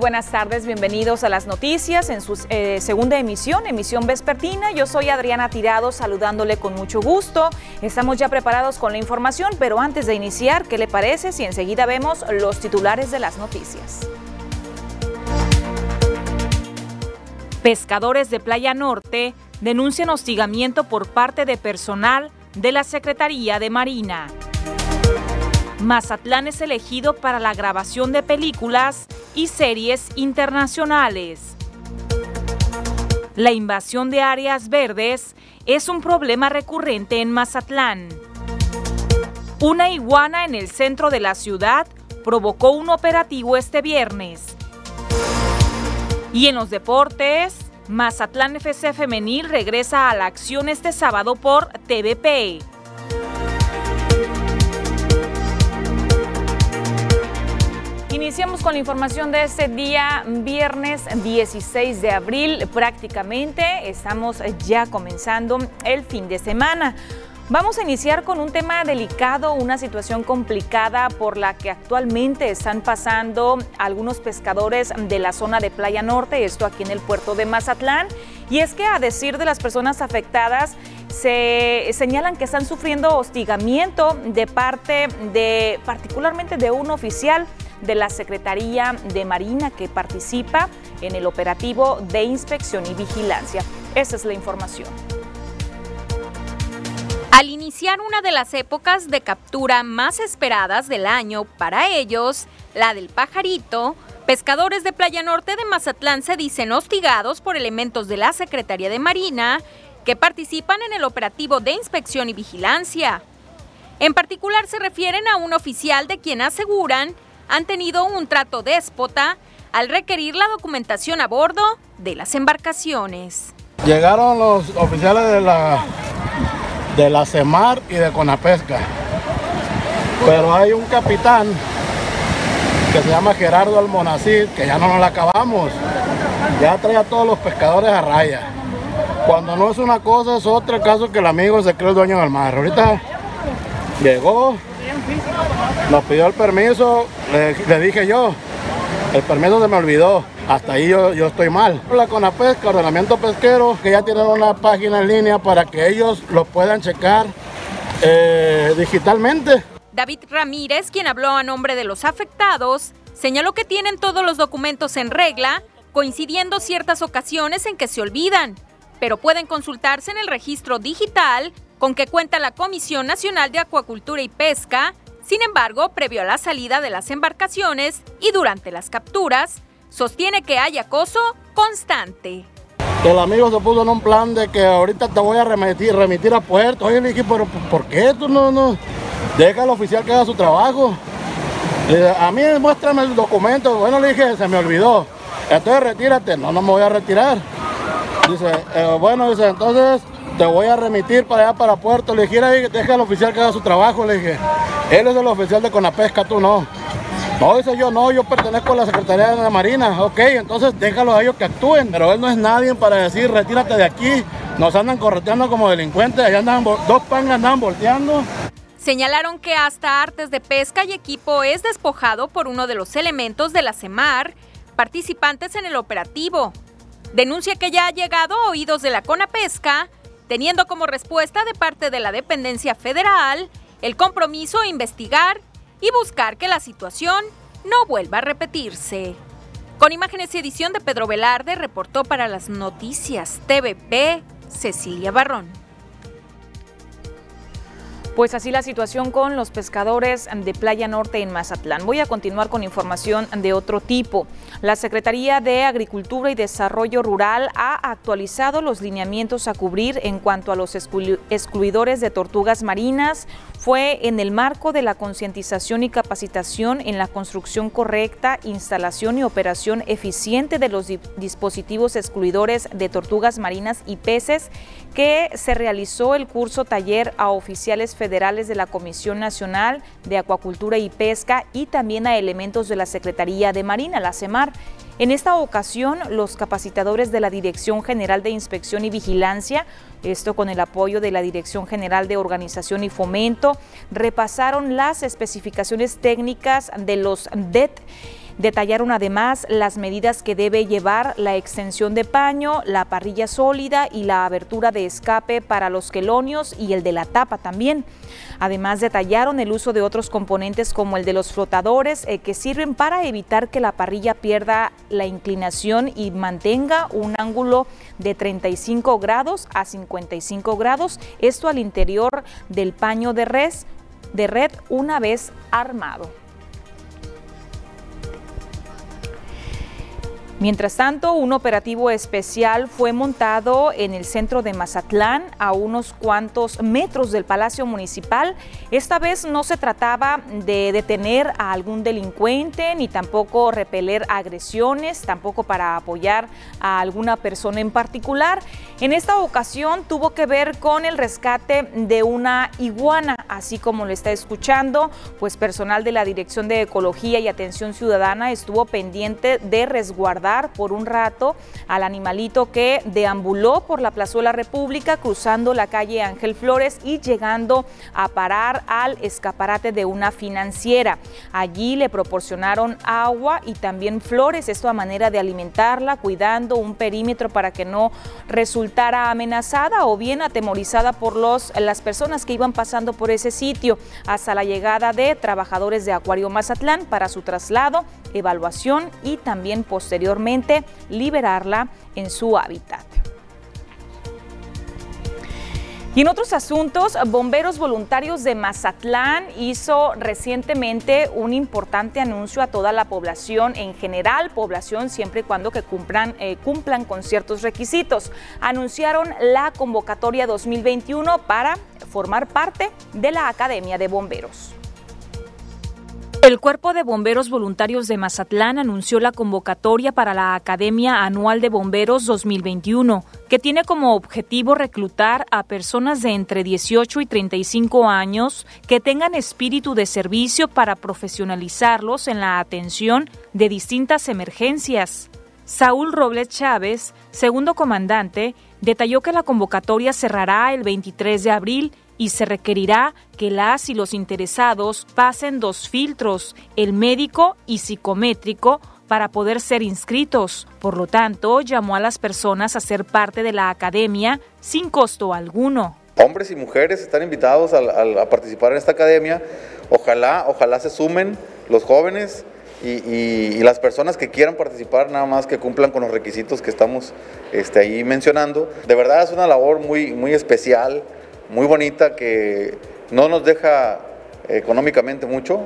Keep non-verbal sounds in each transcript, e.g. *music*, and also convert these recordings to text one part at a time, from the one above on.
buenas tardes, bienvenidos a las noticias en su eh, segunda emisión, emisión vespertina. Yo soy Adriana Tirado saludándole con mucho gusto. Estamos ya preparados con la información, pero antes de iniciar, ¿qué le parece si enseguida vemos los titulares de las noticias? Pescadores de Playa Norte denuncian hostigamiento por parte de personal de la Secretaría de Marina. Mazatlán es elegido para la grabación de películas y series internacionales. La invasión de áreas verdes es un problema recurrente en Mazatlán. Una iguana en el centro de la ciudad provocó un operativo este viernes. Y en los deportes, Mazatlán FC Femenil regresa a la acción este sábado por TVP. Iniciamos con la información de este día, viernes 16 de abril. Prácticamente estamos ya comenzando el fin de semana. Vamos a iniciar con un tema delicado, una situación complicada por la que actualmente están pasando algunos pescadores de la zona de Playa Norte, esto aquí en el puerto de Mazatlán. Y es que a decir de las personas afectadas, se señalan que están sufriendo hostigamiento de parte de particularmente de un oficial de la Secretaría de Marina que participa en el operativo de inspección y vigilancia. Esa es la información. Al iniciar una de las épocas de captura más esperadas del año para ellos, la del pajarito, pescadores de Playa Norte de Mazatlán se dicen hostigados por elementos de la Secretaría de Marina que participan en el operativo de inspección y vigilancia. En particular se refieren a un oficial de quien aseguran han tenido un trato déspota al requerir la documentación a bordo de las embarcaciones. Llegaron los oficiales de la, de la CEMAR y de Conapesca, pero hay un capitán que se llama Gerardo Almonacid, que ya no nos la acabamos, ya trae a todos los pescadores a raya. Cuando no es una cosa, es otra, caso que el amigo se cree el dueño del mar. Ahorita llegó, nos pidió el permiso, le, dije yo, el permiso se me olvidó, hasta ahí yo, yo estoy mal. La Conapesca, ordenamiento pesquero, que ya tienen una página en línea para que ellos lo puedan checar eh, digitalmente. David Ramírez, quien habló a nombre de los afectados, señaló que tienen todos los documentos en regla, coincidiendo ciertas ocasiones en que se olvidan, pero pueden consultarse en el registro digital con que cuenta la Comisión Nacional de Acuacultura y Pesca. Sin embargo, previo a la salida de las embarcaciones y durante las capturas, sostiene que hay acoso constante. El amigo se puso en un plan de que ahorita te voy a remitir, remitir a puerto. Oye, le dije, pero ¿por qué tú no, no? Deja al oficial que haga su trabajo. a mí muéstrame el documento. Bueno, le dije, se me olvidó. Entonces retírate. No, no me voy a retirar. Dice, eh, bueno, dice, entonces te voy a remitir para allá para Puerto. Le dije, deja al oficial que haga su trabajo. Le dije, él es el oficial de Conapesca, tú no. No, dice yo, no, yo pertenezco a la Secretaría de la Marina. Ok, entonces déjalo a ellos que actúen. Pero él no es nadie para decir, retírate de aquí. Nos andan correteando como delincuentes. Allá andan, dos pangas andan volteando. Señalaron que hasta artes de pesca y equipo es despojado por uno de los elementos de la CEMAR, participantes en el operativo. Denuncia que ya ha llegado a oídos de la CONAPESCA teniendo como respuesta de parte de la dependencia federal el compromiso a investigar y buscar que la situación no vuelva a repetirse. Con imágenes y edición de Pedro Velarde, reportó para las noticias TVP Cecilia Barrón. Pues así la situación con los pescadores de Playa Norte en Mazatlán. Voy a continuar con información de otro tipo. La Secretaría de Agricultura y Desarrollo Rural ha actualizado los lineamientos a cubrir en cuanto a los excluidores de tortugas marinas. Fue en el marco de la concientización y capacitación en la construcción correcta, instalación y operación eficiente de los dispositivos excluidores de tortugas marinas y peces que se realizó el curso taller a oficiales federales de la Comisión Nacional de Acuacultura y Pesca y también a elementos de la Secretaría de Marina, la CEMAR. En esta ocasión, los capacitadores de la Dirección General de Inspección y Vigilancia, esto con el apoyo de la Dirección General de Organización y Fomento, repasaron las especificaciones técnicas de los DET Detallaron además las medidas que debe llevar la extensión de paño, la parrilla sólida y la abertura de escape para los quelonios y el de la tapa también. Además, detallaron el uso de otros componentes como el de los flotadores eh, que sirven para evitar que la parrilla pierda la inclinación y mantenga un ángulo de 35 grados a 55 grados, esto al interior del paño de res de red una vez armado. Mientras tanto, un operativo especial fue montado en el centro de Mazatlán, a unos cuantos metros del Palacio Municipal. Esta vez no se trataba de detener a algún delincuente, ni tampoco repeler agresiones, tampoco para apoyar a alguna persona en particular. En esta ocasión tuvo que ver con el rescate de una iguana, así como lo está escuchando, pues personal de la Dirección de Ecología y Atención Ciudadana estuvo pendiente de resguardar por un rato al animalito que deambuló por la Plazuela República, cruzando la calle Ángel Flores y llegando a parar al escaparate de una financiera. Allí le proporcionaron agua y también flores, esto a manera de alimentarla, cuidando un perímetro para que no resultara amenazada o bien atemorizada por los, las personas que iban pasando por ese sitio, hasta la llegada de trabajadores de Acuario Mazatlán para su traslado, evaluación y también liberarla en su hábitat. Y en otros asuntos, Bomberos Voluntarios de Mazatlán hizo recientemente un importante anuncio a toda la población en general, población siempre y cuando que cumplan, eh, cumplan con ciertos requisitos. Anunciaron la convocatoria 2021 para formar parte de la Academia de Bomberos. El Cuerpo de Bomberos Voluntarios de Mazatlán anunció la convocatoria para la Academia Anual de Bomberos 2021, que tiene como objetivo reclutar a personas de entre 18 y 35 años que tengan espíritu de servicio para profesionalizarlos en la atención de distintas emergencias. Saúl Robles Chávez, segundo comandante, detalló que la convocatoria cerrará el 23 de abril y se requerirá que las y los interesados pasen dos filtros, el médico y psicométrico, para poder ser inscritos. Por lo tanto, llamó a las personas a ser parte de la academia sin costo alguno. Hombres y mujeres están invitados a, participar en esta academia. Ojalá, ojalá se sumen los jóvenes y, las personas que quieran participar, nada más que cumplan con los requisitos que estamos este, ahí mencionando. De verdad es una labor muy, muy especial muy bonita que no nos deja económicamente mucho,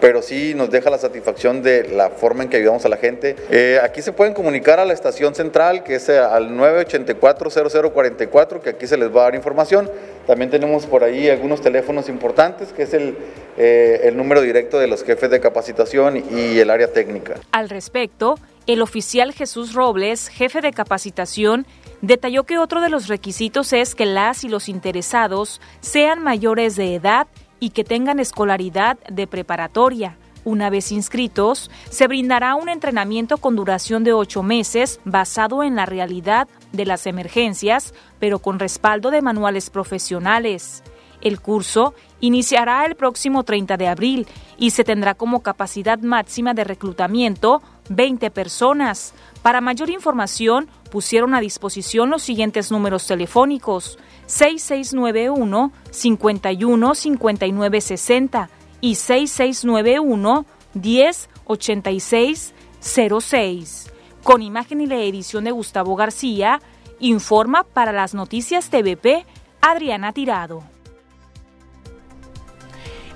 pero sí nos deja la satisfacción de la forma en que ayudamos a la gente. Eh, aquí se pueden comunicar a la estación central, que es eh, al 984-0044, que aquí se les va a dar información. También tenemos por ahí algunos teléfonos importantes, que es el, eh, el número directo de los jefes de capacitación y el área técnica. Al respecto, el oficial Jesús Robles, jefe de capacitación, Detalló que otro de los requisitos es que las y los interesados sean mayores de edad y que tengan escolaridad de preparatoria. Una vez inscritos, se brindará un entrenamiento con duración de ocho meses basado en la realidad de las emergencias, pero con respaldo de manuales profesionales. El curso iniciará el próximo 30 de abril y se tendrá como capacidad máxima de reclutamiento 20 personas. Para mayor información, pusieron a disposición los siguientes números telefónicos 6691 51 59 60 y 6691 10 86 06. Con imagen y la edición de Gustavo García, informa para las noticias TVP Adriana Tirado.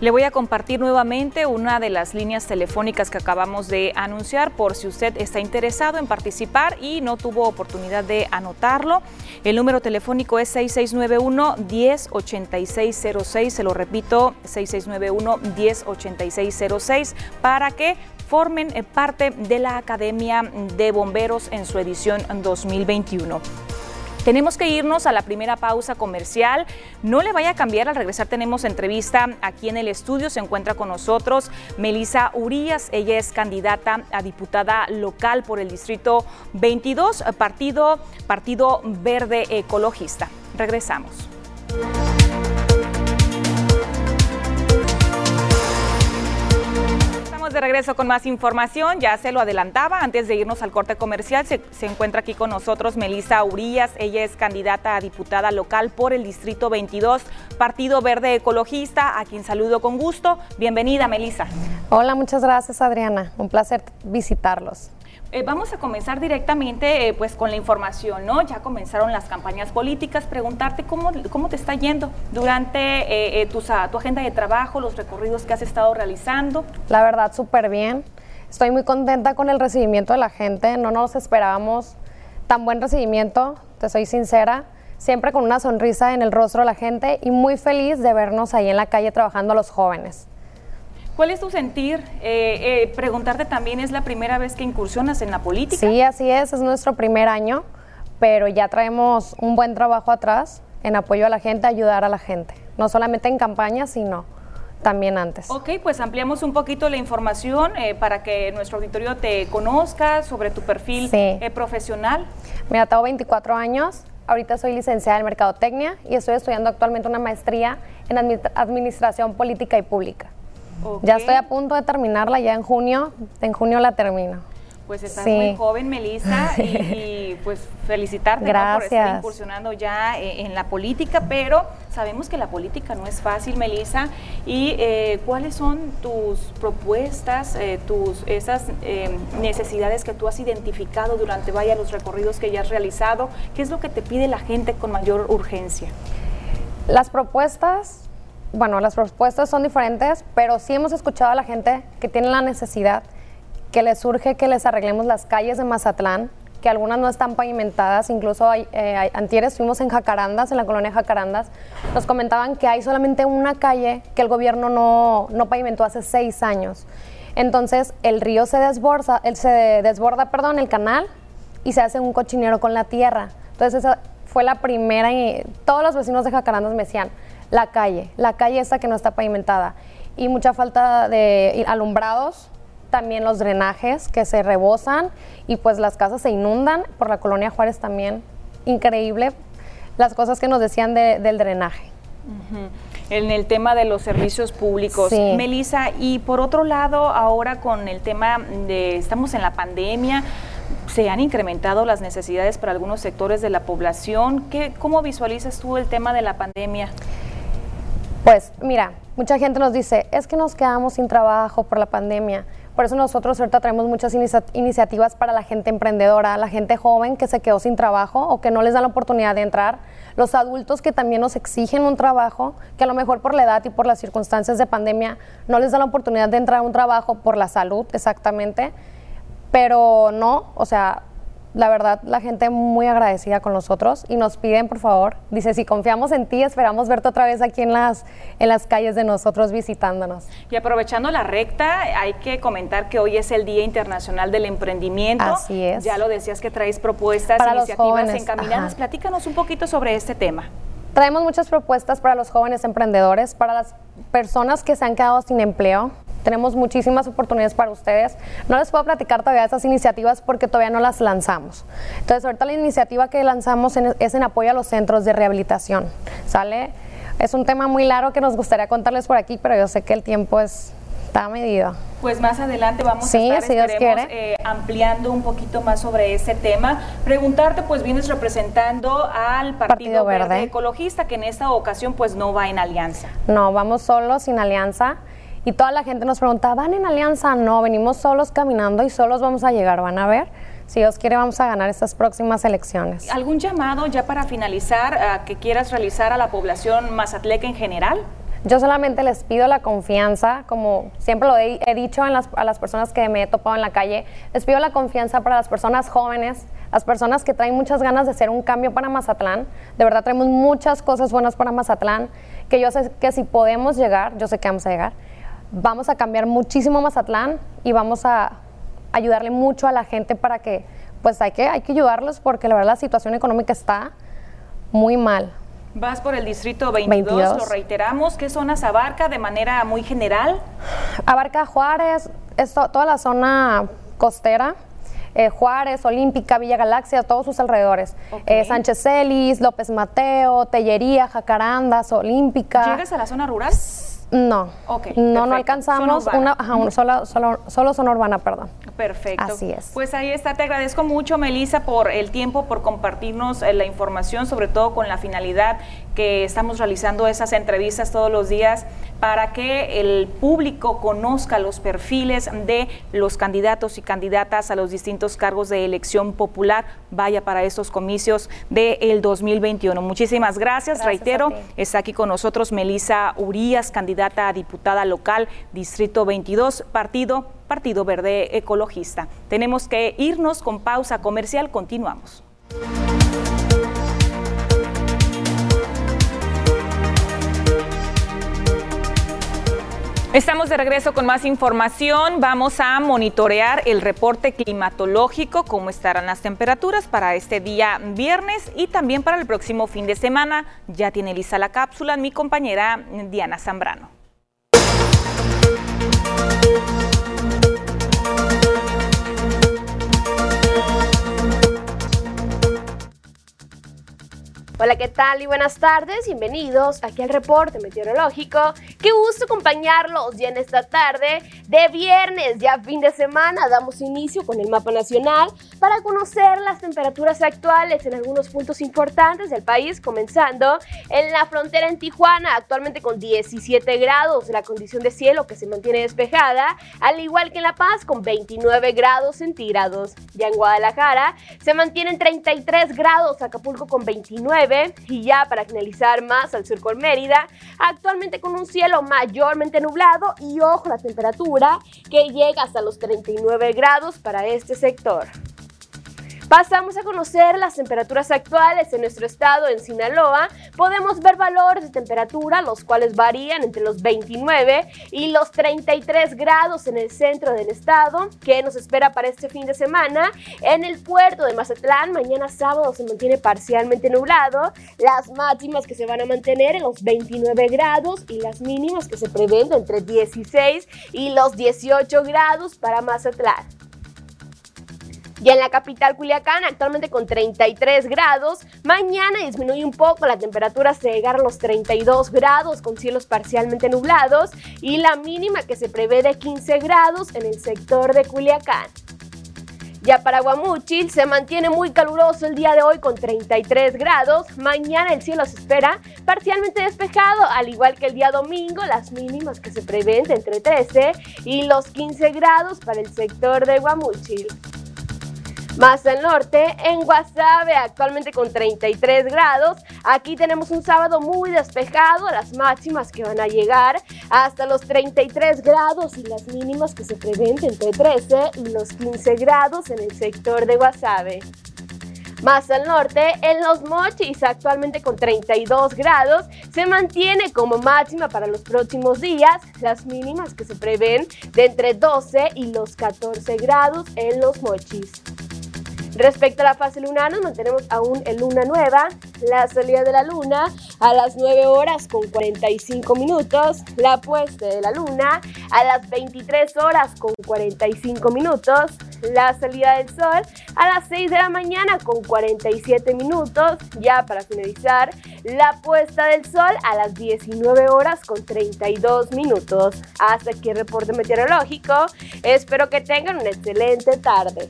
Le voy a compartir nuevamente una de las líneas telefónicas que acabamos de anunciar por si usted está interesado en participar y no tuvo oportunidad de anotarlo. El número telefónico es 6691-108606, se lo repito, 6691-108606 para que formen parte de la Academia de Bomberos en su edición 2021. Tenemos que irnos a la primera pausa comercial. No le vaya a cambiar, al regresar tenemos entrevista aquí en el estudio. Se encuentra con nosotros Melisa Urías. Ella es candidata a diputada local por el Distrito 22, Partido, Partido Verde Ecologista. Regresamos de regreso con más información. Ya se lo adelantaba antes de irnos al corte comercial. Se, encuentra aquí con nosotros Melisa Urías. Ella es candidata a diputada local por el Distrito 22, Partido Verde Ecologista, a quien saludo con gusto. Bienvenida, Melisa. Hola, muchas gracias, Adriana. Un placer visitarlos. Eh, vamos a comenzar directamente eh, pues con la información, ¿no? Ya comenzaron las campañas políticas. Preguntarte cómo, cómo te está yendo durante eh, tu, tu agenda de trabajo, los recorridos que has estado realizando. La verdad, súper bien. Estoy muy contenta con el recibimiento de la gente. No nos esperábamos tan buen recibimiento, te soy sincera. Siempre con una sonrisa en el rostro de la gente y muy feliz de vernos ahí en la calle trabajando a los jóvenes. ¿Cuál es tu sentir? Eh, eh, preguntarte también, ¿es la primera vez que incursionas en la política? Sí, así es, es nuestro primer año, pero ya traemos un buen trabajo atrás en apoyo a la gente, ayudar a la gente, no solamente en campaña, sino también antes. Ok, pues ampliamos un poquito la información eh, para que nuestro auditorio te conozca sobre tu perfil profesional. Mira, tengo 24 años, ahorita soy licenciada en Mercadotecnia y estoy estudiando actualmente una maestría en Administración Política y Pública. Ya estoy a punto de terminarla, ya en junio, en junio la termino. Pues estás muy joven, Melissa, *laughs* y, pues felicitarte por estar incursionando ya eh, en la política, pero sabemos que la política no es fácil, Melissa. ¿Y eh, cuáles son tus propuestas, eh, tus esas necesidades que tú has identificado durante vaya los recorridos que ya has realizado? ¿Qué es lo que te pide la gente con mayor urgencia? Las propuestas bueno, las propuestas son diferentes, pero sí hemos escuchado a la gente que tiene la necesidad, que les surge que les arreglemos las calles de Mazatlán, que algunas no están pavimentadas, incluso hay, eh, estuvimos en Jacarandas, en la colonia Jacarandas, nos comentaban que hay solamente una calle que el gobierno no, no pavimentó hace seis años. Entonces el río se desborda, el, se desborda, perdón, el canal y se hace un cochinero con la tierra. Entonces esa fue la primera y todos los vecinos de Jacarandas me decían, la calle, la calle esta que no está pavimentada. Y mucha falta de alumbrados, también los drenajes que se rebosan y pues las casas se inundan. Por la colonia Juárez también, increíble las cosas que nos decían del drenaje. En el tema de los servicios públicos. Melissa, y por otro lado, ahora con el tema de, estamos en la pandemia, se han incrementado las necesidades para algunos sectores de la población. ¿Qué, ¿Cómo visualizas tú el tema de la pandemia? Pues mira, mucha gente nos dice, es que nos quedamos sin trabajo por la pandemia. Por eso nosotros ahorita traemos muchas iniciativas para la gente emprendedora, la gente joven que se quedó sin trabajo o que no les da la oportunidad de entrar, los adultos que también nos exigen un trabajo, que a lo mejor por la edad y por las circunstancias de pandemia no les da la oportunidad de entrar a un trabajo por la salud exactamente, pero no, o sea, la verdad, la gente muy agradecida con nosotros y nos piden, por favor, dice, si confiamos en ti, esperamos verte otra vez aquí en las, en las calles de nosotros visitándonos. Y aprovechando la recta, hay que comentar que hoy es el Día Internacional del Emprendimiento. Así es. Ya lo decías que traes propuestas, iniciativas encaminadas. Platícanos un poquito sobre este tema. Traemos muchas propuestas para los jóvenes emprendedores, para las personas que se han quedado sin empleo, tenemos muchísimas oportunidades para ustedes. No les puedo platicar todavía esas iniciativas porque todavía no las lanzamos. Entonces, ahorita la iniciativa que lanzamos es en apoyo a los centros de rehabilitación. ¿Sale? Es un tema muy largo que nos gustaría contarles por aquí, pero yo sé que el tiempo es está medido. Pues más adelante vamos a estar eh, ampliando un poquito más sobre ese tema. Preguntarte, pues vienes representando al Partido, Verde. Ecologista, que en esta ocasión pues no va en alianza. No, vamos solos, sin alianza. Y toda la gente nos pregunta, ¿van en alianza? No, venimos solos caminando y solos vamos a llegar, van a ver. Si Dios quiere, vamos a ganar estas próximas elecciones. ¿Algún llamado ya para finalizar que quieras realizar a la población mazatleca en general? Yo solamente les pido la confianza, como siempre lo he, dicho a las personas que me he topado en la calle, les pido la confianza para las personas jóvenes, las personas que traen muchas ganas de hacer un cambio para Mazatlán. De verdad traemos muchas cosas buenas para Mazatlán, que yo sé que si podemos llegar, yo sé que vamos a llegar, vamos a cambiar muchísimo Mazatlán y vamos a ayudarle mucho a la gente para que, pues hay que, hay que ayudarlos porque la verdad la situación económica está muy mal. Vas por el distrito 22, lo reiteramos. ¿Qué zonas abarca de manera muy general? Abarca Juárez, toda la zona costera, eh, Juárez, Olímpica, Villa Galaxia, todos sus alrededores. Eh, Sánchez Celis, López Mateo, Tellería, Jacarandas, Olímpica. ¿Llegas a la zona rural? No. Ok, no, alcanzamos una, ajá, solo, solo zona urbana, perdón. Perfecto. Así es. Pues ahí está. Te agradezco mucho, Melissa, por el tiempo, por compartirnos eh, la información, sobre todo con la finalidad que estamos realizando esas entrevistas todos los días para que el público conozca los perfiles de los candidatos y candidatas a los distintos cargos de elección popular. Vaya para estos comicios del 2021. Muchísimas gracias. Gracias Reitero, está aquí con nosotros Melissa Urías, candidata a diputada local, Distrito 22, partido Partido Verde Ecologista. Tenemos que irnos con pausa comercial. Continuamos. Estamos de regreso con más información. Vamos a monitorear el reporte climatológico, cómo estarán las temperaturas para este día viernes y también para el próximo fin de semana. Ya tiene lista la cápsula mi compañera Diana Zambrano. Hola, ¿qué tal y buenas tardes? Bienvenidos aquí al reporte meteorológico. Qué gusto acompañarlos ya en esta tarde de viernes, ya fin de semana. Damos inicio con el mapa nacional para conocer las temperaturas actuales en algunos puntos importantes del país, comenzando en la frontera en Tijuana, actualmente con 17 grados, la condición de cielo que se mantiene despejada, al igual que en La Paz con 29 grados centígrados. Ya en Guadalajara se mantienen 33 grados, Acapulco con 29 y ya para finalizar más al sur con Mérida, actualmente con un cielo mayormente nublado y ojo la temperatura que llega hasta los 39 grados para este sector. Pasamos a conocer las temperaturas actuales en nuestro estado en Sinaloa. Podemos ver valores de temperatura, los cuales varían entre los 29 y los 33 grados en el centro del estado. ¿Qué nos espera para este fin de semana? En el puerto de Mazatlán, mañana sábado se mantiene parcialmente nublado. Las máximas que se van a mantener en los 29 grados y las mínimas que se prevén entre 16 y los 18 grados para Mazatlán. Y en la capital Culiacán, actualmente con 33 grados, mañana disminuye un poco la temperatura hasta llegar a los 32 grados con cielos parcialmente nublados y la mínima que se prevé de 15 grados en el sector de Culiacán. Ya para Guamúchil se mantiene muy caluroso el día de hoy con 33 grados. Mañana el cielo se espera parcialmente despejado, al igual que el día domingo, las mínimas que se prevén de entre 13 y los 15 grados para el sector de Guamúchil. Más al norte, en Guasave, actualmente con 33 grados. Aquí tenemos un sábado muy despejado, las máximas que van a llegar hasta los 33 grados y las mínimas que se prevén entre 13 y los 15 grados en el sector de Guasave. Más al norte, en Los Mochis, actualmente con 32 grados, se mantiene como máxima para los próximos días las mínimas que se prevén de entre 12 y los 14 grados en Los Mochis. Respecto a la fase lunar, nos mantenemos aún en luna nueva. La salida de la luna a las 9 horas con 45 minutos. La puesta de la luna a las 23 horas con 45 minutos. La salida del sol a las 6 de la mañana con 47 minutos. Ya para finalizar, la puesta del sol a las 19 horas con 32 minutos. Hasta aquí el reporte meteorológico. Espero que tengan una excelente tarde.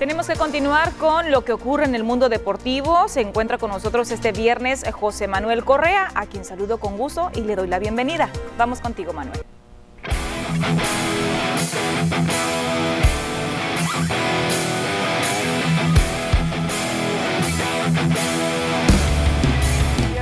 Tenemos que continuar con lo que ocurre en el mundo deportivo. Se encuentra con nosotros este viernes José Manuel Correa, a quien saludo con gusto y le doy la bienvenida. Vamos contigo, Manuel.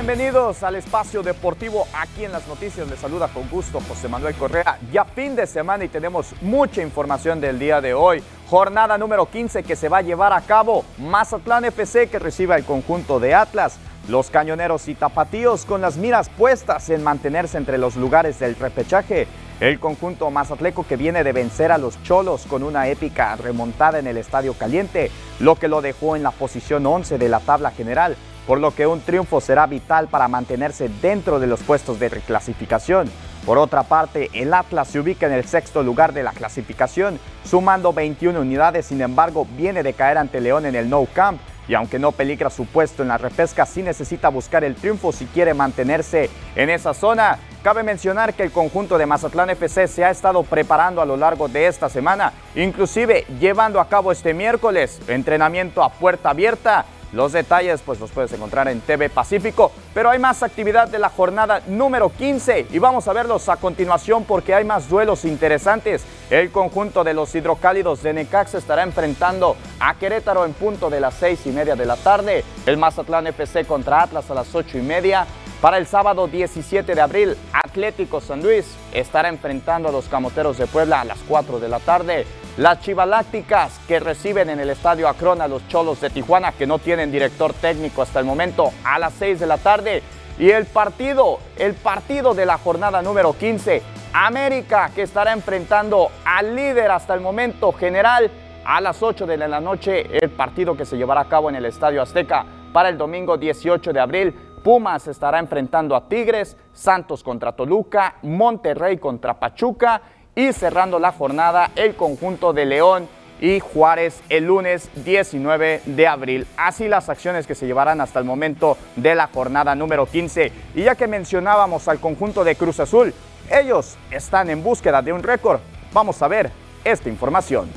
Bienvenidos al espacio deportivo aquí en las noticias. Les saluda con gusto José Manuel Correa. Ya fin de semana y tenemos mucha información del día de hoy. Jornada número 15 que se va a llevar a cabo. Mazatlán FC que recibe al conjunto de Atlas. Los cañoneros y tapatíos con las miras puestas en mantenerse entre los lugares del repechaje. El conjunto mazatleco que viene de vencer a los cholos con una épica remontada en el Estadio Caliente, lo que lo dejó en la posición 11 de la tabla general por lo que un triunfo será vital para mantenerse dentro de los puestos de reclasificación. Por otra parte, el Atlas se ubica en el sexto lugar de la clasificación, sumando 21 unidades, sin embargo, viene de caer ante León en el No Camp y aunque no peligra su puesto en la repesca, sí necesita buscar el triunfo si quiere mantenerse en esa zona. Cabe mencionar que el conjunto de Mazatlán FC se ha estado preparando a lo largo de esta semana, inclusive llevando a cabo este miércoles entrenamiento a puerta abierta los detalles pues los puedes encontrar en TV Pacífico, pero hay más actividad de la jornada número 15 y vamos a verlos a continuación porque hay más duelos interesantes. El conjunto de los hidrocálidos de Necaxa estará enfrentando a Querétaro en punto de las seis y media de la tarde. El Mazatlán FC contra Atlas a las ocho y media. Para el sábado 17 de abril, Atlético San Luis estará enfrentando a los Camoteros de Puebla a las 4 de la tarde. Las Chivalácticas que reciben en el Estadio Acron a los Cholos de Tijuana, que no tienen director técnico hasta el momento, a las 6 de la tarde. Y el partido, el partido de la jornada número 15, América, que estará enfrentando al líder hasta el momento general a las 8 de la noche, el partido que se llevará a cabo en el Estadio Azteca para el domingo 18 de abril. Pumas estará enfrentando a Tigres, Santos contra Toluca, Monterrey contra Pachuca y cerrando la jornada el conjunto de León y Juárez el lunes 19 de abril. Así las acciones que se llevarán hasta el momento de la jornada número 15. Y ya que mencionábamos al conjunto de Cruz Azul, ellos están en búsqueda de un récord. Vamos a ver esta información.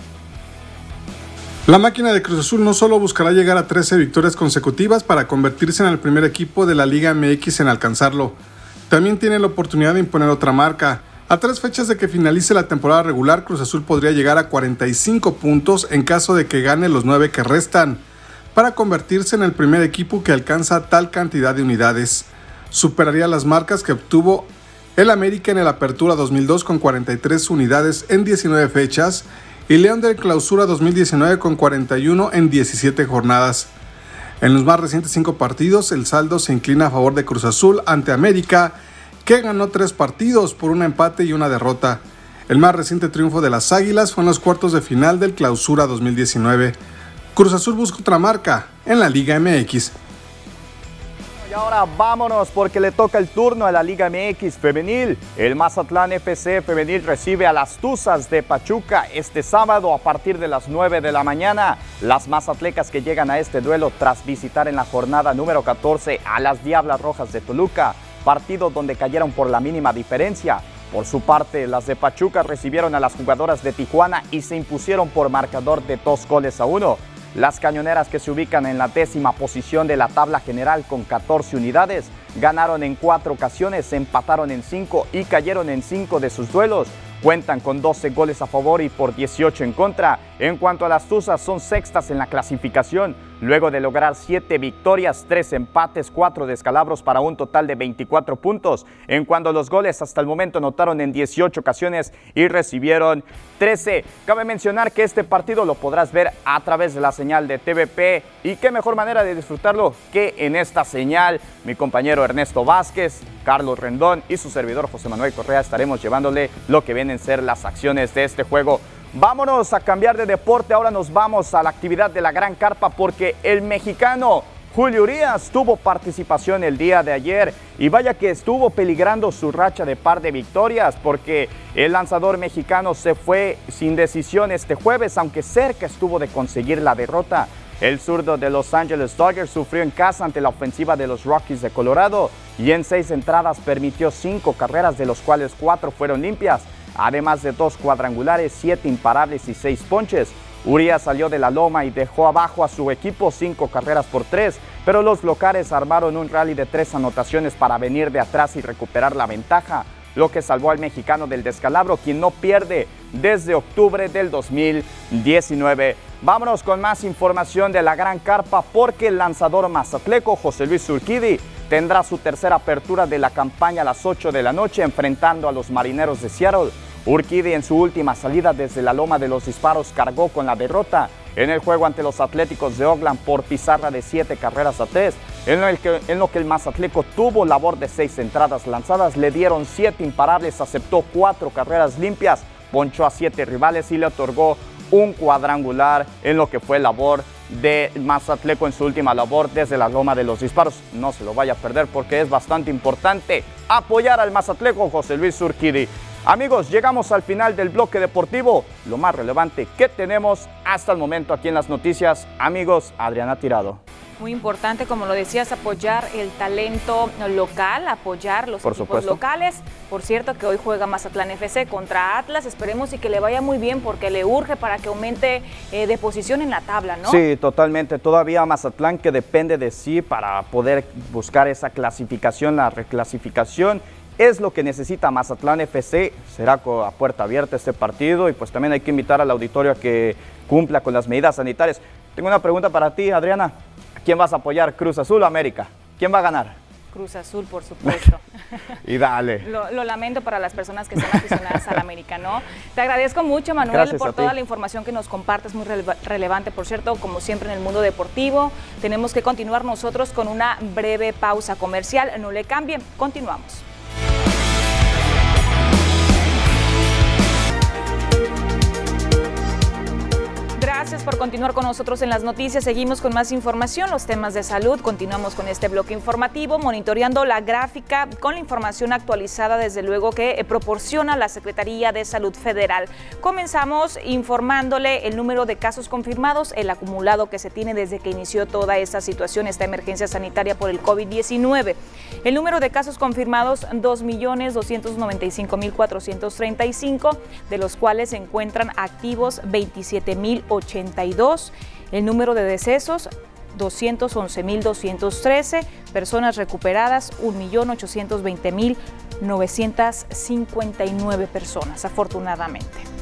La máquina de Cruz Azul no solo buscará llegar a 13 victorias consecutivas para convertirse en el primer equipo de la Liga MX en alcanzarlo, también tiene la oportunidad de imponer otra marca a tres fechas de que finalice la temporada regular, Cruz Azul podría llegar a 45 puntos en caso de que gane los nueve que restan, para convertirse en el primer equipo que alcanza tal cantidad de unidades. Superaría las marcas que obtuvo el América en el Apertura 2002 con 43 unidades en 19 fechas y León del Clausura 2019 con 41 en 17 jornadas. En los más recientes cinco partidos, el saldo se inclina a favor de Cruz Azul ante América que ganó tres partidos por un empate y una derrota. El más reciente triunfo de las Águilas fue en los cuartos de final del Clausura 2019. Cruz Azul busca otra marca en la Liga MX. Y ahora vámonos porque le toca el turno a la Liga MX femenil. El Mazatlán FC femenil recibe a las Tuzas de Pachuca este sábado a partir de las 9 de la mañana. Las mazatlecas que llegan a este duelo tras visitar en la jornada número 14 a las Diablas Rojas de Toluca partido donde cayeron por la mínima diferencia. Por su parte, las de Pachuca recibieron a las jugadoras de Tijuana y se impusieron por marcador de dos goles a uno. Las cañoneras que se ubican en la décima posición de la tabla general con 14 unidades ganaron en cuatro ocasiones, empataron en cinco y cayeron en cinco de sus duelos. Cuentan con 12 goles a favor y por 18 en contra. En cuanto a las Tuzas, son sextas en la clasificación luego de lograr 7 victorias, 3 empates, 4 descalabros para un total de 24 puntos, en cuanto los goles hasta el momento anotaron en 18 ocasiones y recibieron 13. Cabe mencionar que este partido lo podrás ver a través de la señal de TVP y qué mejor manera de disfrutarlo que en esta señal. Mi compañero Ernesto Vázquez, Carlos Rendón y su servidor José Manuel Correa estaremos llevándole lo que vienen a ser las acciones de este juego. Vámonos a cambiar de deporte, ahora nos vamos a la actividad de la Gran Carpa porque el mexicano Julio Urias tuvo participación el día de ayer. Y vaya que estuvo peligrando su racha de par de victorias porque el lanzador mexicano se fue sin decisión este jueves, aunque cerca estuvo de conseguir la derrota. El zurdo de Los Angeles Dodgers sufrió en casa ante la ofensiva de los Rockies de Colorado y en seis entradas permitió cinco carreras, de los cuales cuatro fueron limpias además de dos cuadrangulares, siete imparables y seis ponches. Urias salió de la loma y dejó abajo a su equipo cinco carreras por tres, pero los locales armaron un rally de tres anotaciones para venir de atrás y recuperar la ventaja, lo que salvó al mexicano del descalabro, quien no pierde desde octubre del 2019. Vámonos con más información de la Gran Carpa porque el lanzador mazatleco José Luis Urquidi tendrá su tercera apertura de la campaña a las 8 de la noche enfrentando a los marineros de Seattle. Urquidi en su última salida desde la loma de los disparos cargó con la derrota en el juego ante los Atléticos de Oakland por pizarra de 7 carreras a 3, en, lo que el Mazatleco tuvo labor de 6 entradas lanzadas, le dieron 7 imparables, aceptó 4 carreras limpias, ponchó a 7 rivales y le otorgó un cuadrangular en lo que fue labor de Mazatleco en su última labor desde la Loma de los Disparos. No se lo vaya a perder porque es bastante importante apoyar al Mazatleco José Luis Urquidi. Amigos, llegamos al final del bloque deportivo, lo más relevante que tenemos hasta el momento aquí en las noticias. Amigos, Adriana Tirado. Muy importante, como lo decías, apoyar el talento local, apoyar los Por equipos supuesto. locales. Por cierto, que hoy juega Mazatlán FC contra Atlas. Esperemos y que le vaya muy bien porque le urge para que aumente eh, de posición en la tabla, ¿no? Sí, totalmente. Todavía Mazatlán que depende de sí para poder buscar esa clasificación, la reclasificación. Es lo que necesita Mazatlán FC. Será a puerta abierta este partido y pues también hay que invitar al auditorio a que cumpla con las medidas sanitarias. Tengo una pregunta para ti, Adriana. ¿A quién vas a apoyar? ¿Cruz Azul o América? ¿Quién va a ganar? Cruz Azul, por supuesto. *laughs* Y dale. Lo, lo lamento para las personas que están aficionadas al América, ¿no? Te agradezco mucho, Manuel, Gracias por ti. toda la información que nos compartes, muy releva- relevante, por cierto, como siempre en el mundo deportivo. Tenemos que continuar nosotros con una breve pausa comercial. No le cambien, continuamos. Gracias por continuar con nosotros en las noticias. Seguimos con más información, los temas de salud. Continuamos con este bloque informativo, monitoreando la gráfica con la información actualizada, desde luego, que eh, proporciona la Secretaría de Salud Federal. Comenzamos informándole el número de casos confirmados, el acumulado que se tiene desde que inició toda esta situación, esta emergencia sanitaria por el COVID-19. El número de casos confirmados, 2.295.435, de los cuales se encuentran activos 27.082. El número de decesos, 211.213, personas recuperadas, 1.820.959 personas, afortunadamente.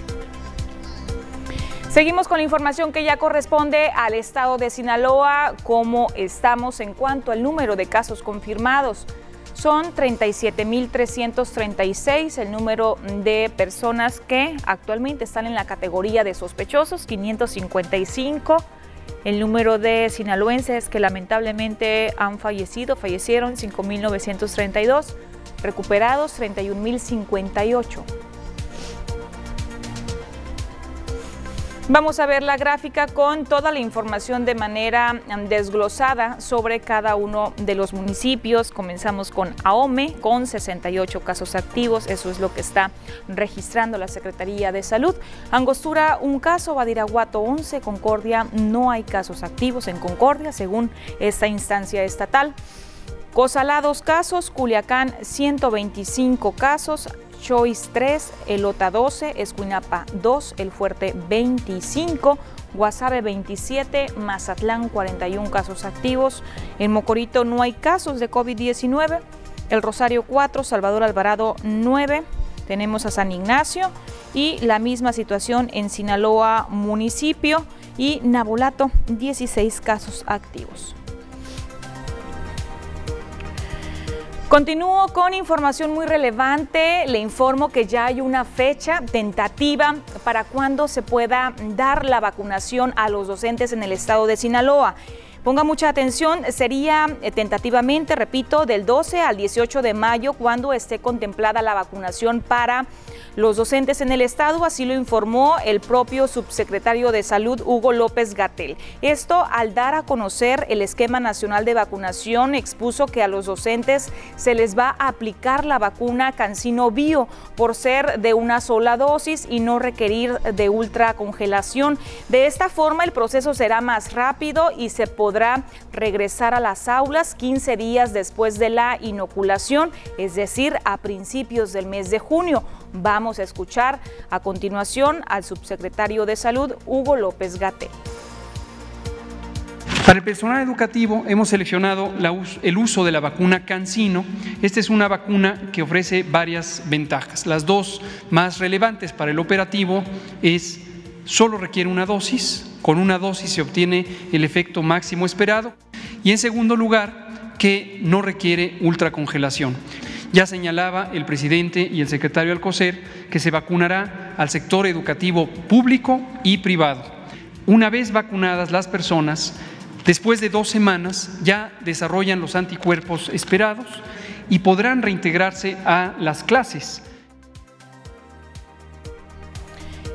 Seguimos con la información que ya corresponde al estado de Sinaloa, cómo estamos en cuanto al número de casos confirmados. Son 37.336 el número de personas que actualmente están en la categoría de sospechosos, 555. El número de sinaloenses que lamentablemente han fallecido, fallecieron 5.932, recuperados 31.058. Vamos a ver la gráfica con toda la información de manera mm, desglosada sobre cada uno de los municipios. Comenzamos con Ahome con 68 casos activos, eso es lo que está registrando la Secretaría de Salud. Angostura un caso, Badiraguato 11, Concordia no hay casos activos en Concordia según esta instancia estatal. Cozalá dos casos, Culiacán 125 casos, Choice 3, Elota 12, Escuinapa 2, El Fuerte 25, Guasave 27, Mazatlán 41 casos activos, en Mocorito no hay casos de COVID-19, El Rosario 4, Salvador Alvarado 9, tenemos a San Ignacio y la misma situación en Sinaloa municipio y Nabolato 16 casos activos. Continúo con información muy relevante. Le informo que ya hay una fecha tentativa para cuando se pueda dar la vacunación a los docentes en el estado de Sinaloa. Ponga mucha atención, sería eh, tentativamente, repito, del 12 al 18 de mayo cuando esté contemplada la vacunación para los docentes en el estado, así lo informó el propio subsecretario de Salud, Hugo López Gatel. Esto al dar a conocer el esquema nacional de vacunación, expuso que a los docentes se les va a aplicar la vacuna Cancino Bio por ser de una sola dosis y no requerir de ultracongelación. De esta forma el proceso será más rápido y se podrá regresar a las aulas 15 días después de la inoculación, es decir, a principios del mes de junio. Vamos a escuchar a continuación al subsecretario de Salud, Hugo López Gatel. Para el personal educativo hemos seleccionado el uso de la vacuna Cancino. Esta es una vacuna que ofrece varias ventajas. Las dos más relevantes para el operativo es solo requiere una dosis, con una dosis se obtiene el efecto máximo esperado y en segundo lugar que no requiere ultracongelación. Ya señalaba el presidente y el secretario Alcocer que se vacunará al sector educativo público y privado. Una vez vacunadas las personas, después de dos semanas ya desarrollan los anticuerpos esperados y podrán reintegrarse a las clases.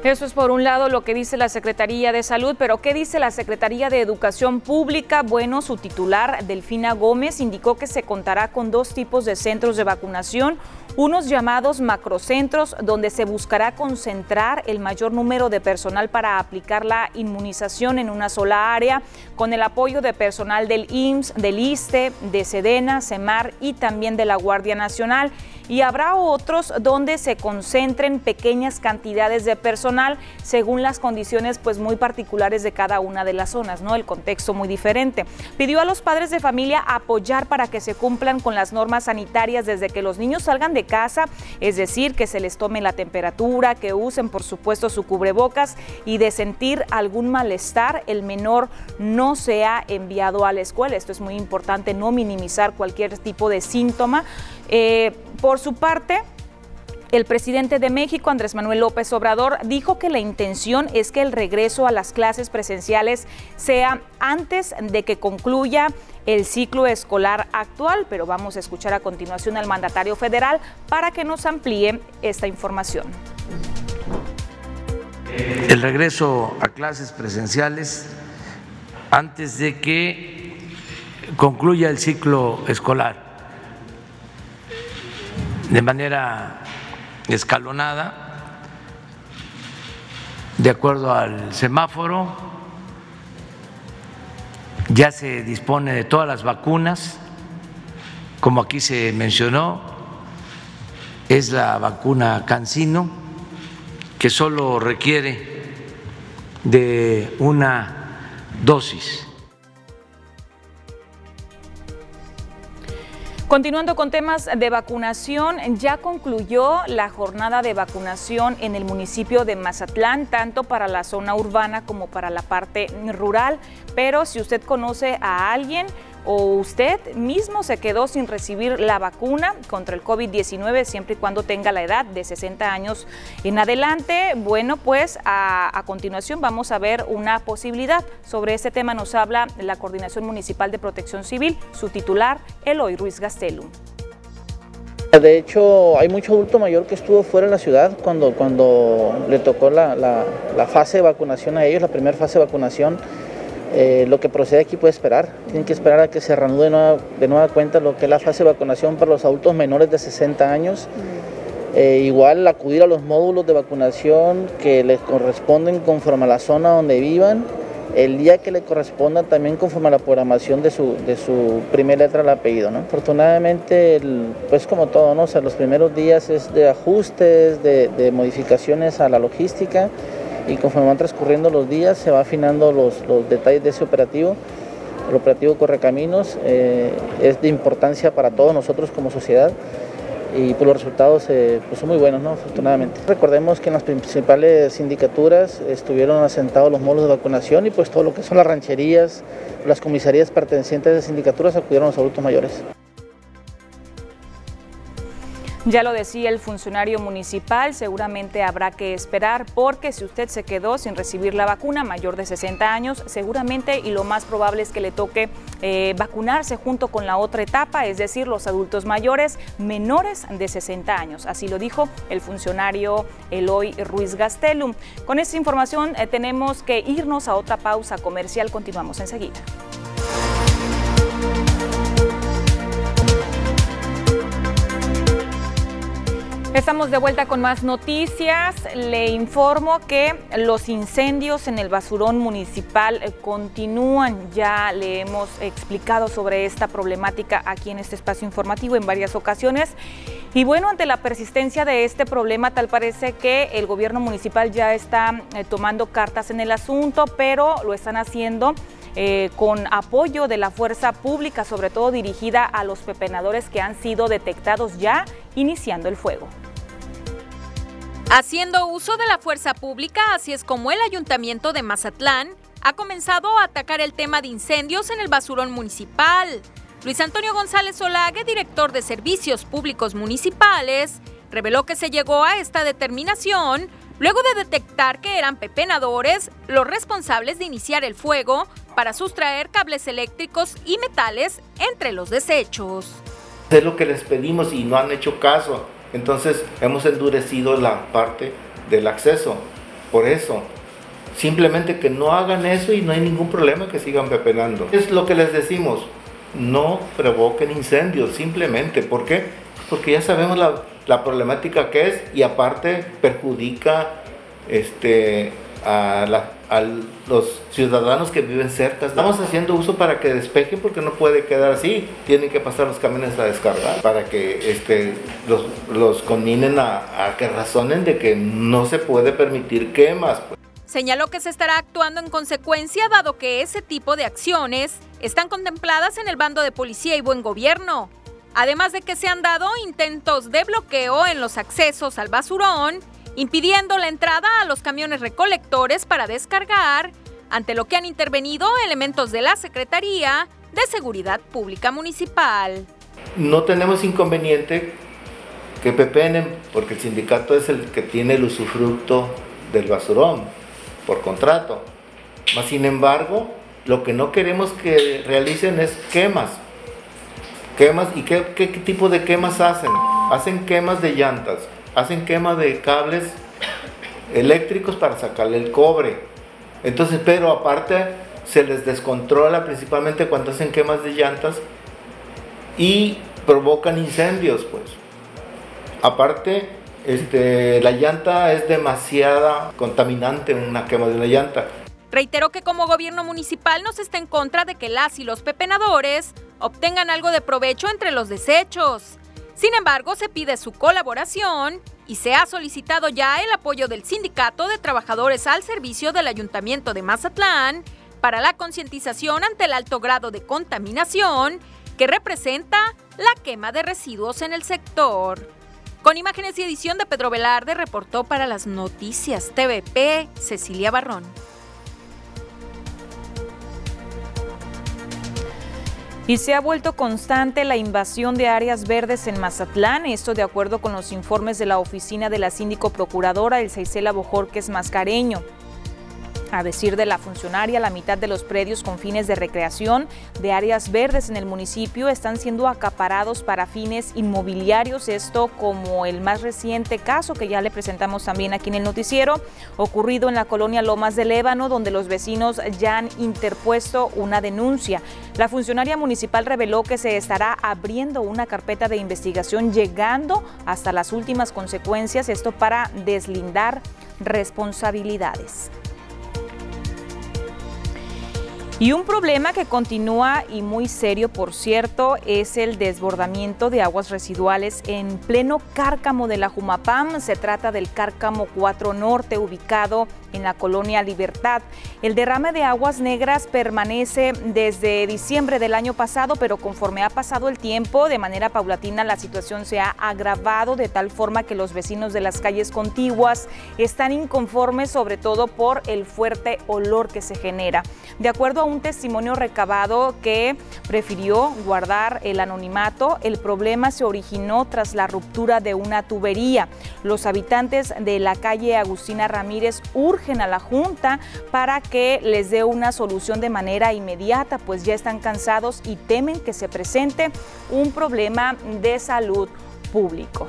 Eso es por un lado lo que dice la Secretaría de Salud, pero ¿qué dice la Secretaría de Educación Pública? Bueno, su titular, Delfina Gómez, indicó que se contará con dos tipos de centros de vacunación, unos llamados macrocentros, donde se buscará concentrar el mayor número de personal para aplicar la inmunización en una sola área, con el apoyo de personal del IMSS, del ISTE, de SEDENA, CEMAR y también de la Guardia Nacional y habrá otros donde se concentren pequeñas cantidades de personal según las condiciones pues muy particulares de cada una de las zonas, ¿no? El contexto muy diferente. Pidió a los padres de familia apoyar para que se cumplan con las normas sanitarias desde que los niños salgan de casa, es decir, que se les tome la temperatura, que usen por supuesto su cubrebocas y de sentir algún malestar, el menor no sea enviado a la escuela. Esto es muy importante, no minimizar cualquier tipo de síntoma. Eh, por su parte, el presidente de México, Andrés Manuel López Obrador, dijo que la intención es que el regreso a las clases presenciales sea antes de que concluya el ciclo escolar actual, pero vamos a escuchar a continuación al mandatario federal para que nos amplíe esta información. El regreso a clases presenciales antes de que concluya el ciclo escolar de manera escalonada, de acuerdo al semáforo, ya se dispone de todas las vacunas, como aquí se mencionó, es la vacuna Cancino, que solo requiere de una dosis. Continuando con temas de vacunación, ya concluyó la jornada de vacunación en el municipio de Mazatlán, tanto para la zona urbana como para la parte rural. Pero si usted conoce a alguien o usted mismo se quedó sin recibir la vacuna contra el COVID-19 siempre y cuando tenga la edad de 60 años en adelante, bueno, pues a, continuación vamos a ver una posibilidad. Sobre este tema nos habla la Coordinación Municipal de Protección Civil, su titular, Eloy Ruiz Gastelum. De hecho, hay mucho adulto mayor que estuvo fuera de la ciudad cuando, cuando le tocó la, la fase de vacunación a ellos, la primera fase de vacunación eh, lo que procede aquí puede esperar. Tienen que esperar a que se reanude de nueva, de nueva cuenta lo que es la fase de vacunación para los adultos menores de 60 años. Eh, igual acudir a los módulos de vacunación que les corresponden conforme a la zona donde vivan, el día que le corresponda también conforme a la programación de su, de su primera letra del apellido. ¿no? Afortunadamente, pues como todo, ¿no? los primeros días es de ajustes, de, de modificaciones a la logística y conforme van transcurriendo los días se va afinando los, detalles de ese operativo. El operativo Correcaminos eh, es de importancia para todos nosotros como sociedad y pues, los resultados eh, pues, son muy buenos, ¿no? afortunadamente. Recordemos que en las principales sindicaturas estuvieron asentados los módulos de vacunación y pues todo lo que son las rancherías, las comisarías pertenecientes a sindicaturas acudieron a los adultos mayores. Ya lo decía el funcionario municipal, seguramente habrá que esperar porque si usted se quedó sin recibir la vacuna mayor de 60 años, seguramente y lo más probable es que le toque eh, vacunarse junto con la otra etapa, es decir, los adultos mayores menores de 60 años. Así lo dijo el funcionario Eloy Ruiz Gastelum. Con esta información eh, tenemos que irnos a otra pausa comercial. Continuamos enseguida. Estamos de vuelta con más noticias. Le informo que los incendios en el basurón municipal eh, continúan. Ya le hemos explicado sobre esta problemática aquí en este espacio informativo en varias ocasiones. Y bueno, ante la persistencia de este problema, tal parece que el gobierno municipal ya está eh, tomando cartas en el asunto, pero lo están haciendo eh, con apoyo de la fuerza pública, sobre todo dirigida a los pepenadores que han sido detectados ya iniciando el fuego. Haciendo uso de la fuerza pública, así es como el ayuntamiento de Mazatlán ha comenzado a atacar el tema de incendios en el basurón municipal. Luis Antonio González Olague, director de Servicios Públicos Municipales, reveló que se llegó a esta determinación luego de detectar que eran pepenadores los responsables de iniciar el fuego para sustraer cables eléctricos y metales entre los desechos. Es lo que les pedimos y no han hecho caso. Entonces hemos endurecido la parte del acceso. por eso. Simplemente que no hagan eso y no hay ningún problema que sigan pepenando. Es lo que les decimos, no provoquen incendios, simplemente. ¿Por qué? Porque ya sabemos la, la problemática que es y aparte perjudica este, a, los ciudadanos que viven cerca. Estamos haciendo uso para que despejen porque no puede quedar así. Tienen que pasar los camiones a descargar para que este, los, los conminen a, a que razonen de que no se puede permitir quemas. Señaló que se estará actuando en consecuencia dado que ese tipo de acciones están contempladas en el bando de policía y buen gobierno. Además de que se han dado intentos de bloqueo en los accesos al basurón impidiendo la entrada a los camiones recolectores para descargar, ante lo que han intervenido elementos de la Secretaría de Seguridad Pública Municipal. No tenemos inconveniente que pepenen, porque el sindicato es el que tiene el usufructo del basurón por contrato. Mas, sin embargo, lo que no queremos que realicen es quemas. Quemas, ¿y qué, qué tipo de quemas hacen? Hacen quemas de llantas, hacen quema de cables eléctricos para sacarle el cobre. Entonces, pero aparte se les descontrola principalmente cuando hacen quemas de llantas y provocan incendios, pues. Aparte, este, la llanta es demasiada contaminante, una quema de la llanta. Reiteró que como gobierno municipal no se está en contra de que las y los pepenadores obtengan algo de provecho entre los desechos. Sin embargo, se pide su colaboración y se ha solicitado ya el apoyo del Sindicato de Trabajadores al Servicio del Ayuntamiento de Mazatlán para la concientización ante el alto grado de contaminación que representa la quema de residuos en el sector. Con imágenes y edición de Pedro Velarde, reportó para las noticias TVP Cecilia Barrón. Y se ha vuelto constante la invasión de áreas verdes en Mazatlán, esto de acuerdo con los informes de la oficina de la síndico procuradora, el Seisela Bojorques Mascareño. A decir de la funcionaria, la mitad de los predios con fines de recreación de áreas verdes en el municipio están siendo acaparados para fines inmobiliarios. Esto como el más reciente caso que ya le presentamos también aquí en el noticiero, ocurrido en la colonia Lomas del Ébano, donde los vecinos ya han interpuesto una denuncia. La funcionaria municipal reveló que se estará abriendo una carpeta de investigación llegando hasta las últimas consecuencias, esto para deslindar responsabilidades. Y un problema que continúa y muy serio, por cierto, es el desbordamiento de aguas residuales en pleno cárcamo de la Jumapam. Se trata del cárcamo 4 Norte, ubicado en la colonia Libertad. El derrame de aguas negras permanece desde diciembre del año pasado, pero conforme ha pasado el tiempo, de manera paulatina la situación se ha agravado de tal forma que los vecinos de las calles contiguas están inconformes, sobre todo por el fuerte olor que se genera. De acuerdo a un testimonio recabado que prefirió guardar el anonimato, el problema se originó tras la ruptura de una tubería. Los habitantes de la calle Agustina Ramírez urgen a la Junta para que les dé una solución de manera inmediata, pues ya están cansados y temen que se presente un problema de salud público.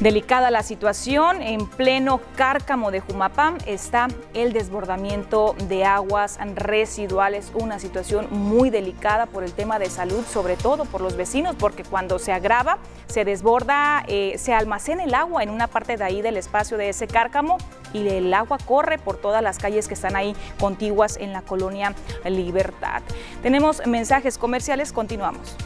Delicada la situación, en pleno cárcamo de Jumapam está el desbordamiento de aguas residuales, una situación muy delicada por el tema de salud, sobre todo por los vecinos, porque cuando se agrava, se desborda, eh, se almacena el agua en una parte de ahí del espacio de ese cárcamo y el agua corre por todas las calles que están ahí contiguas en la colonia Libertad. Tenemos mensajes comerciales, continuamos.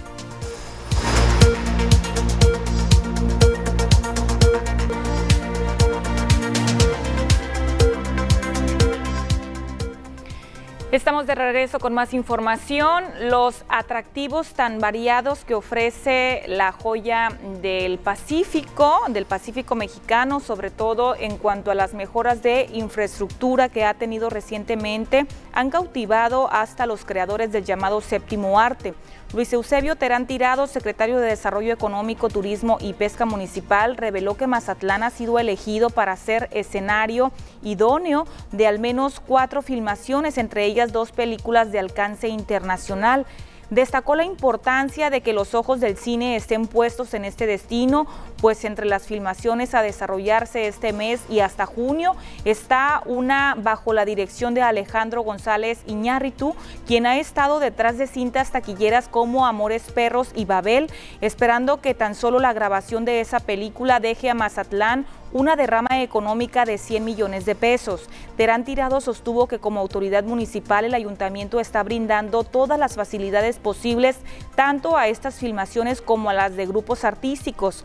Estamos de regreso con más información. Los atractivos tan variados que ofrece la joya del Pacífico, del Pacífico mexicano, sobre todo en cuanto a las mejoras de infraestructura que ha tenido recientemente, han cautivado hasta los creadores del llamado séptimo arte. Luis Eusebio Terán Tirado, secretario de Desarrollo Económico, Turismo y Pesca Municipal, reveló que Mazatlán ha sido elegido para ser escenario idóneo de al menos cuatro filmaciones, entre ellas dos películas de alcance internacional. Destacó la importancia de que los ojos del cine estén puestos en este destino, pues entre las filmaciones a desarrollarse este mes y hasta junio está una bajo la dirección de Alejandro González Iñárritu, quien ha estado detrás de cintas taquilleras como Amores Perros y Babel, esperando que tan solo la grabación de esa película deje a Mazatlán una derrama económica de 100 millones de pesos. Terán Tirado sostuvo que como autoridad municipal el ayuntamiento está brindando todas las facilidades posibles tanto a estas filmaciones como a las de grupos artísticos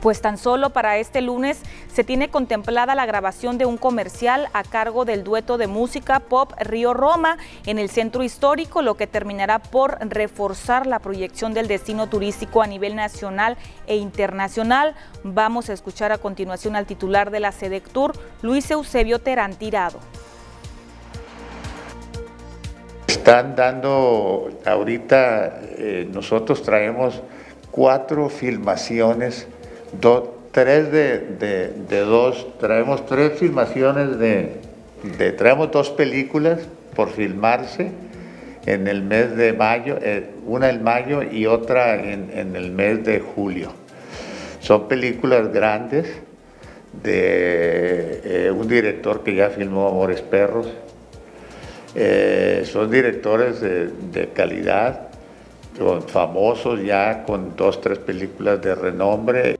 pues tan solo para este lunes se tiene contemplada la grabación de un comercial a cargo del dueto de música pop Río Roma en el centro histórico, lo que terminará por reforzar la proyección del destino turístico a nivel nacional e internacional. Vamos a escuchar a continuación al titular de la SEDECTUR, Luis Eusebio Terán Tirado. Están dando, ahorita eh, nosotros traemos cuatro filmaciones tres de, dos, traemos tres filmaciones de, traemos dos películas por filmarse en el mes de mayo, eh, una en mayo y otra en, el mes de julio. Son películas grandes de eh, un director que ya filmó Amores Perros. Eh, son directores de, de calidad, famosos ya con dos, tres películas de renombre.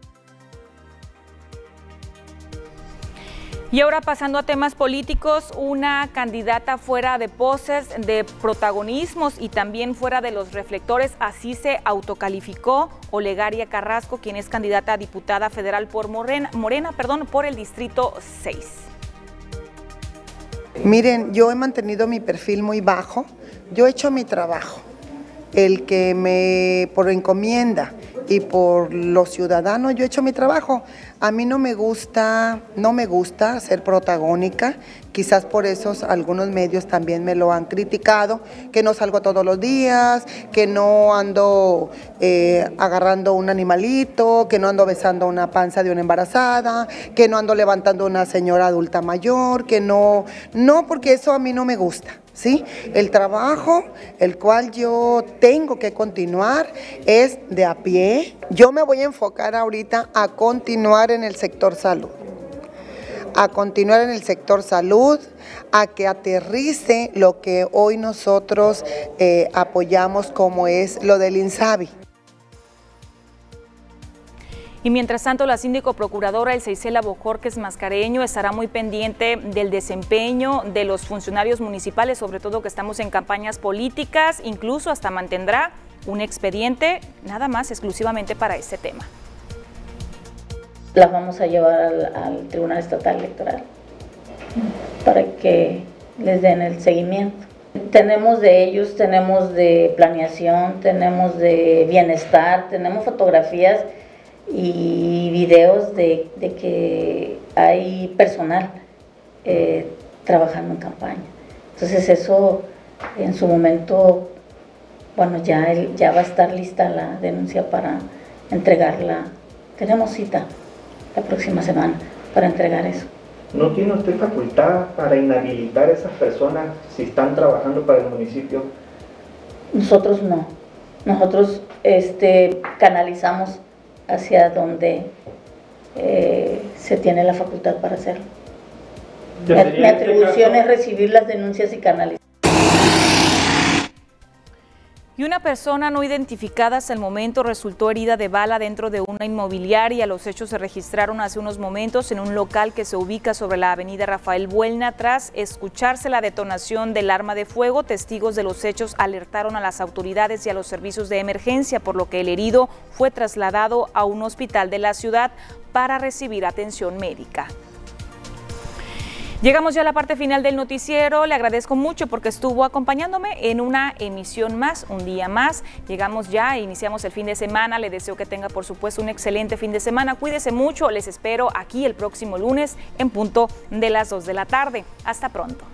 Y ahora pasando a temas políticos, una candidata fuera de poses, de protagonismos y también fuera de los reflectores, así se autocalificó Olegaria Carrasco, quien es candidata a diputada federal por Morena, Morena perdón, por el Distrito 6. Miren, yo he mantenido mi perfil muy bajo, yo he hecho mi trabajo, el que me, por encomienda, y por los ciudadanos yo he hecho mi trabajo. A mí no me gusta, no me gusta ser protagónica, quizás por eso algunos medios también me lo han criticado, que no salgo todos los días, que no ando eh, agarrando un animalito, que no ando besando una panza de una embarazada, que no ando levantando una señora adulta mayor, que no, no, porque eso a mí no me gusta. ¿sí? El trabajo, el cual yo tengo que continuar, es de a pie. Yo me voy a enfocar ahorita a continuar en el sector salud a continuar en el sector salud, a que aterrice lo que hoy nosotros eh, apoyamos como es lo del INSABI. Y mientras tanto, la síndico procuradora El Seisela Bojorques Mascareño estará muy pendiente del desempeño de los funcionarios municipales, sobre todo que estamos en campañas políticas, incluso hasta mantendrá un expediente nada más exclusivamente para este tema. Las vamos a llevar al, Tribunal Estatal Electoral para que les den el seguimiento. Tenemos de ellos, tenemos de planeación, tenemos de bienestar, tenemos fotografías y videos de, que hay personal eh, trabajando en campaña. Entonces eso en su momento, bueno, ya, ya va a estar lista la denuncia para entregarla. Tenemos cita la próxima semana para entregar eso. ¿No tiene usted facultad para inhabilitar a esas personas si están trabajando para el municipio? Nosotros no. Nosotros este, canalizamos hacia donde eh, se tiene la facultad para hacerlo. Mi, este atribución es recibir las denuncias y canalizar. Y una persona no identificada hasta el momento resultó herida de bala dentro de una inmobiliaria. Los hechos se registraron hace unos momentos en un local que se ubica sobre la avenida Rafael Buelna. Tras escucharse la detonación del arma de fuego, testigos de los hechos alertaron a las autoridades y a los servicios de emergencia, por lo que el herido fue trasladado a un hospital de la ciudad para recibir atención médica. Llegamos ya a la parte final del noticiero. Le agradezco mucho porque estuvo acompañándome en una emisión más, un día más. Llegamos ya, iniciamos el fin de semana. Le deseo que tenga, por supuesto, un excelente fin de semana. Cuídese mucho. Les espero aquí el próximo lunes en punto de las 2 de la tarde. Hasta pronto.